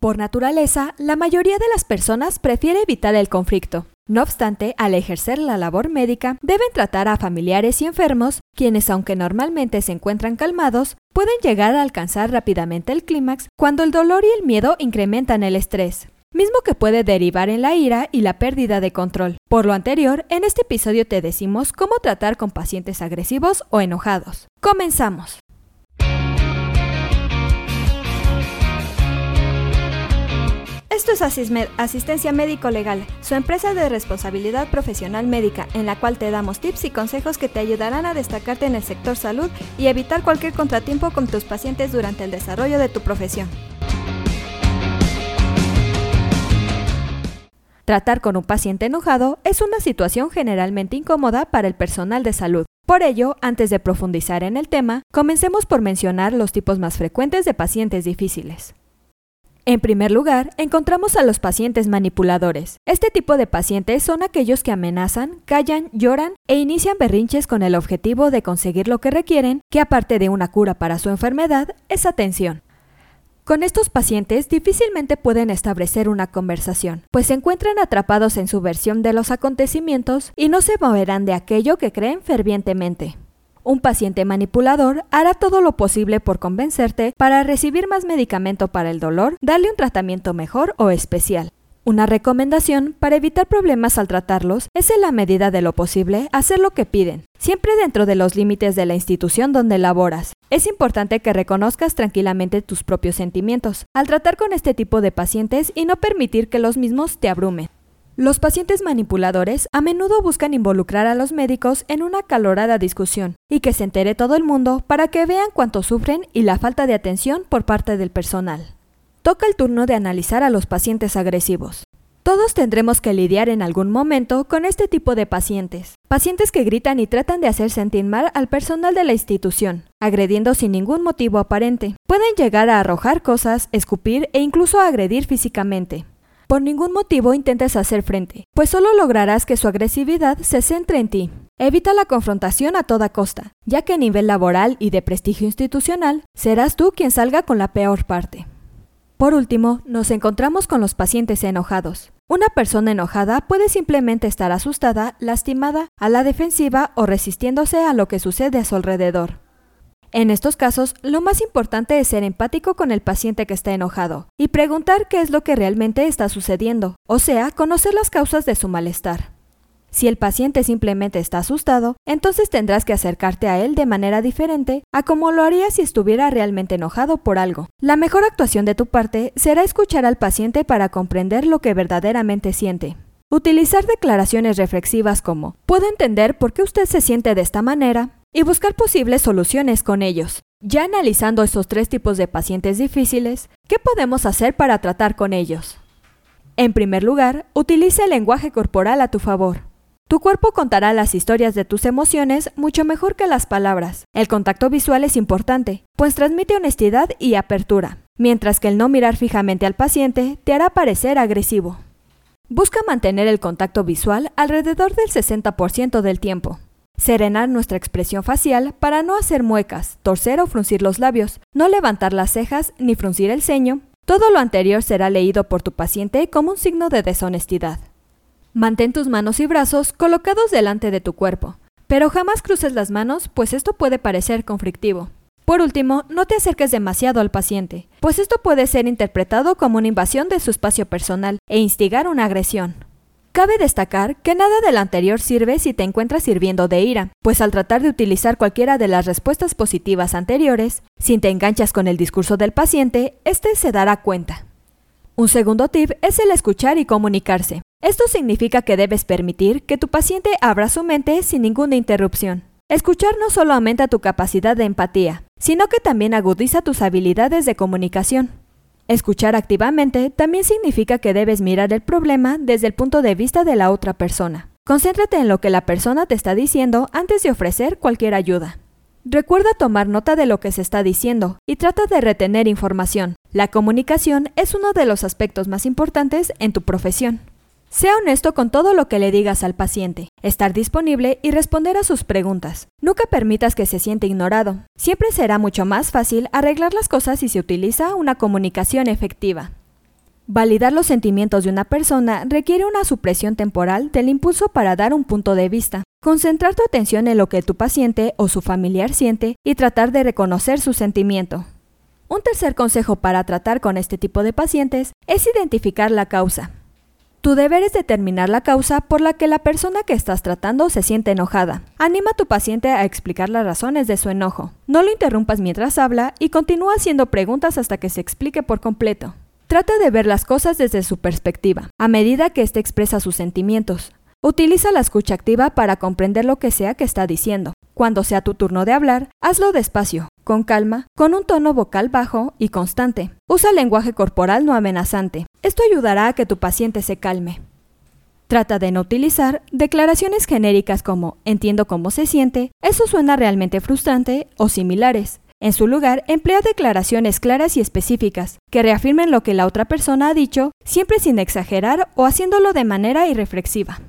Por naturaleza, la mayoría de las personas prefiere evitar el conflicto. No obstante, al ejercer la labor médica, deben tratar a familiares y enfermos, quienes aunque normalmente se encuentran calmados, pueden llegar a alcanzar rápidamente el clímax cuando el dolor y el miedo incrementan el estrés mismo que puede derivar en la ira y la pérdida de control. Por lo anterior, en este episodio te decimos cómo tratar con pacientes agresivos o enojados. Comenzamos. Esto es Asistencia Médico Legal, su empresa de responsabilidad profesional médica, en la cual te damos tips y consejos que te ayudarán a destacarte en el sector salud y evitar cualquier contratiempo con tus pacientes durante el desarrollo de tu profesión. Tratar con un paciente enojado es una situación generalmente incómoda para el personal de salud. Por ello, antes de profundizar en el tema, comencemos por mencionar los tipos más frecuentes de pacientes difíciles. En primer lugar, encontramos a los pacientes manipuladores. Este tipo de pacientes son aquellos que amenazan, callan, lloran e inician berrinches con el objetivo de conseguir lo que requieren, que aparte de una cura para su enfermedad, es atención. Con estos pacientes difícilmente pueden establecer una conversación, pues se encuentran atrapados en su versión de los acontecimientos y no se moverán de aquello que creen fervientemente. Un paciente manipulador hará todo lo posible por convencerte para recibir más medicamento para el dolor, darle un tratamiento mejor o especial. Una recomendación para evitar problemas al tratarlos es en la medida de lo posible hacer lo que piden, siempre dentro de los límites de la institución donde laboras. Es importante que reconozcas tranquilamente tus propios sentimientos al tratar con este tipo de pacientes y no permitir que los mismos te abrumen. Los pacientes manipuladores a menudo buscan involucrar a los médicos en una calorada discusión y que se entere todo el mundo para que vean cuánto sufren y la falta de atención por parte del personal toca el turno de analizar a los pacientes agresivos. Todos tendremos que lidiar en algún momento con este tipo de pacientes. Pacientes que gritan y tratan de hacer sentir mal al personal de la institución, agrediendo sin ningún motivo aparente. Pueden llegar a arrojar cosas, escupir e incluso agredir físicamente. Por ningún motivo intentes hacer frente, pues solo lograrás que su agresividad se centre en ti. Evita la confrontación a toda costa, ya que a nivel laboral y de prestigio institucional, serás tú quien salga con la peor parte. Por último, nos encontramos con los pacientes enojados. Una persona enojada puede simplemente estar asustada, lastimada, a la defensiva o resistiéndose a lo que sucede a su alrededor. En estos casos, lo más importante es ser empático con el paciente que está enojado y preguntar qué es lo que realmente está sucediendo, o sea, conocer las causas de su malestar. Si el paciente simplemente está asustado, entonces tendrás que acercarte a él de manera diferente a como lo harías si estuviera realmente enojado por algo. La mejor actuación de tu parte será escuchar al paciente para comprender lo que verdaderamente siente. Utilizar declaraciones reflexivas como puedo entender por qué usted se siente de esta manera y buscar posibles soluciones con ellos. Ya analizando estos tres tipos de pacientes difíciles, ¿qué podemos hacer para tratar con ellos? En primer lugar, utiliza el lenguaje corporal a tu favor. Tu cuerpo contará las historias de tus emociones mucho mejor que las palabras. El contacto visual es importante, pues transmite honestidad y apertura, mientras que el no mirar fijamente al paciente te hará parecer agresivo. Busca mantener el contacto visual alrededor del 60% del tiempo. Serenar nuestra expresión facial para no hacer muecas, torcer o fruncir los labios, no levantar las cejas ni fruncir el ceño. Todo lo anterior será leído por tu paciente como un signo de deshonestidad. Mantén tus manos y brazos colocados delante de tu cuerpo, pero jamás cruces las manos, pues esto puede parecer conflictivo. Por último, no te acerques demasiado al paciente, pues esto puede ser interpretado como una invasión de su espacio personal e instigar una agresión. Cabe destacar que nada de lo anterior sirve si te encuentras sirviendo de ira, pues al tratar de utilizar cualquiera de las respuestas positivas anteriores, si te enganchas con el discurso del paciente, éste se dará cuenta. Un segundo tip es el escuchar y comunicarse. Esto significa que debes permitir que tu paciente abra su mente sin ninguna interrupción. Escuchar no solo aumenta tu capacidad de empatía, sino que también agudiza tus habilidades de comunicación. Escuchar activamente también significa que debes mirar el problema desde el punto de vista de la otra persona. Concéntrate en lo que la persona te está diciendo antes de ofrecer cualquier ayuda. Recuerda tomar nota de lo que se está diciendo y trata de retener información. La comunicación es uno de los aspectos más importantes en tu profesión. Sea honesto con todo lo que le digas al paciente, estar disponible y responder a sus preguntas. Nunca permitas que se siente ignorado. Siempre será mucho más fácil arreglar las cosas si se utiliza una comunicación efectiva. Validar los sentimientos de una persona requiere una supresión temporal del impulso para dar un punto de vista, concentrar tu atención en lo que tu paciente o su familiar siente y tratar de reconocer su sentimiento. Un tercer consejo para tratar con este tipo de pacientes es identificar la causa. Tu deber es determinar la causa por la que la persona que estás tratando se siente enojada. Anima a tu paciente a explicar las razones de su enojo. No lo interrumpas mientras habla y continúa haciendo preguntas hasta que se explique por completo. Trata de ver las cosas desde su perspectiva, a medida que éste expresa sus sentimientos. Utiliza la escucha activa para comprender lo que sea que está diciendo. Cuando sea tu turno de hablar, hazlo despacio, con calma, con un tono vocal bajo y constante. Usa lenguaje corporal no amenazante. Esto ayudará a que tu paciente se calme. Trata de no utilizar declaraciones genéricas como entiendo cómo se siente, eso suena realmente frustrante o similares. En su lugar, emplea declaraciones claras y específicas, que reafirmen lo que la otra persona ha dicho, siempre sin exagerar o haciéndolo de manera irreflexiva.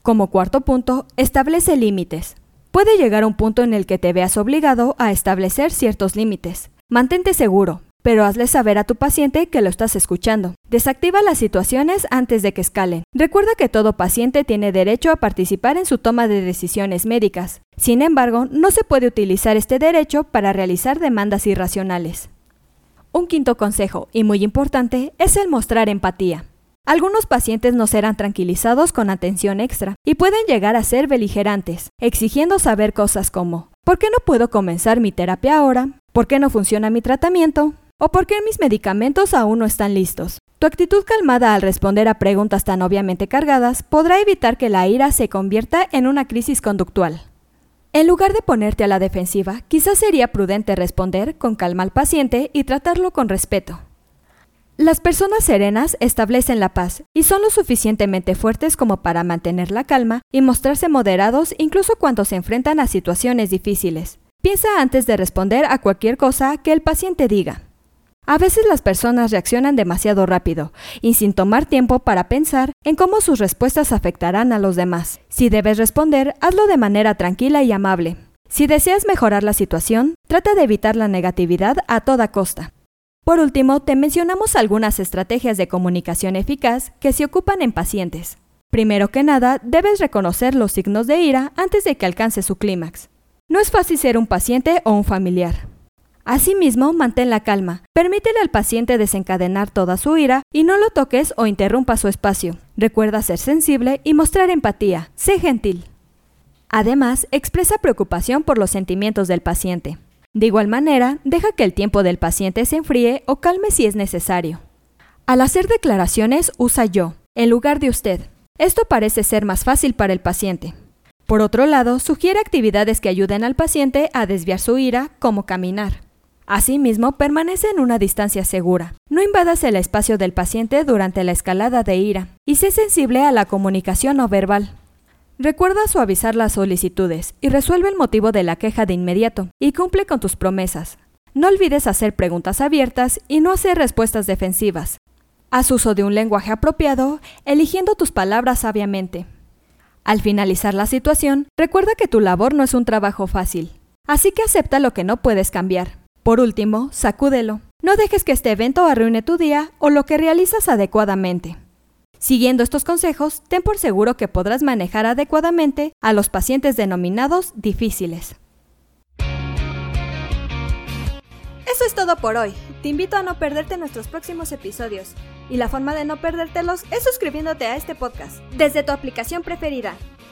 Como cuarto punto, establece límites. Puede llegar un punto en el que te veas obligado a establecer ciertos límites. Mantente seguro, pero hazle saber a tu paciente que lo estás escuchando. Desactiva las situaciones antes de que escalen. Recuerda que todo paciente tiene derecho a participar en su toma de decisiones médicas. Sin embargo, no se puede utilizar este derecho para realizar demandas irracionales. Un quinto consejo, y muy importante, es el mostrar empatía. Algunos pacientes no serán tranquilizados con atención extra y pueden llegar a ser beligerantes, exigiendo saber cosas como ¿por qué no puedo comenzar mi terapia ahora? ¿Por qué no funciona mi tratamiento? ¿O por qué mis medicamentos aún no están listos? Tu actitud calmada al responder a preguntas tan obviamente cargadas podrá evitar que la ira se convierta en una crisis conductual. En lugar de ponerte a la defensiva, quizás sería prudente responder con calma al paciente y tratarlo con respeto. Las personas serenas establecen la paz y son lo suficientemente fuertes como para mantener la calma y mostrarse moderados incluso cuando se enfrentan a situaciones difíciles. Piensa antes de responder a cualquier cosa que el paciente diga. A veces las personas reaccionan demasiado rápido y sin tomar tiempo para pensar en cómo sus respuestas afectarán a los demás. Si debes responder, hazlo de manera tranquila y amable. Si deseas mejorar la situación, trata de evitar la negatividad a toda costa. Por último, te mencionamos algunas estrategias de comunicación eficaz que se ocupan en pacientes. Primero que nada, debes reconocer los signos de ira antes de que alcance su clímax. No es fácil ser un paciente o un familiar. Asimismo, mantén la calma. Permítele al paciente desencadenar toda su ira y no lo toques o interrumpa su espacio. Recuerda ser sensible y mostrar empatía. Sé gentil. Además, expresa preocupación por los sentimientos del paciente. De igual manera, deja que el tiempo del paciente se enfríe o calme si es necesario. Al hacer declaraciones, usa yo, en lugar de usted. Esto parece ser más fácil para el paciente. Por otro lado, sugiere actividades que ayuden al paciente a desviar su ira, como caminar. Asimismo, permanece en una distancia segura. No invadas el espacio del paciente durante la escalada de ira y sé sensible a la comunicación no verbal. Recuerda suavizar las solicitudes y resuelve el motivo de la queja de inmediato y cumple con tus promesas. No olvides hacer preguntas abiertas y no hacer respuestas defensivas. Haz uso de un lenguaje apropiado, eligiendo tus palabras sabiamente. Al finalizar la situación, recuerda que tu labor no es un trabajo fácil, así que acepta lo que no puedes cambiar. Por último, sacúdelo. No dejes que este evento arruine tu día o lo que realizas adecuadamente. Siguiendo estos consejos, ten por seguro que podrás manejar adecuadamente a los pacientes denominados difíciles. Eso es todo por hoy. Te invito a no perderte nuestros próximos episodios. Y la forma de no perdértelos es suscribiéndote a este podcast desde tu aplicación preferida.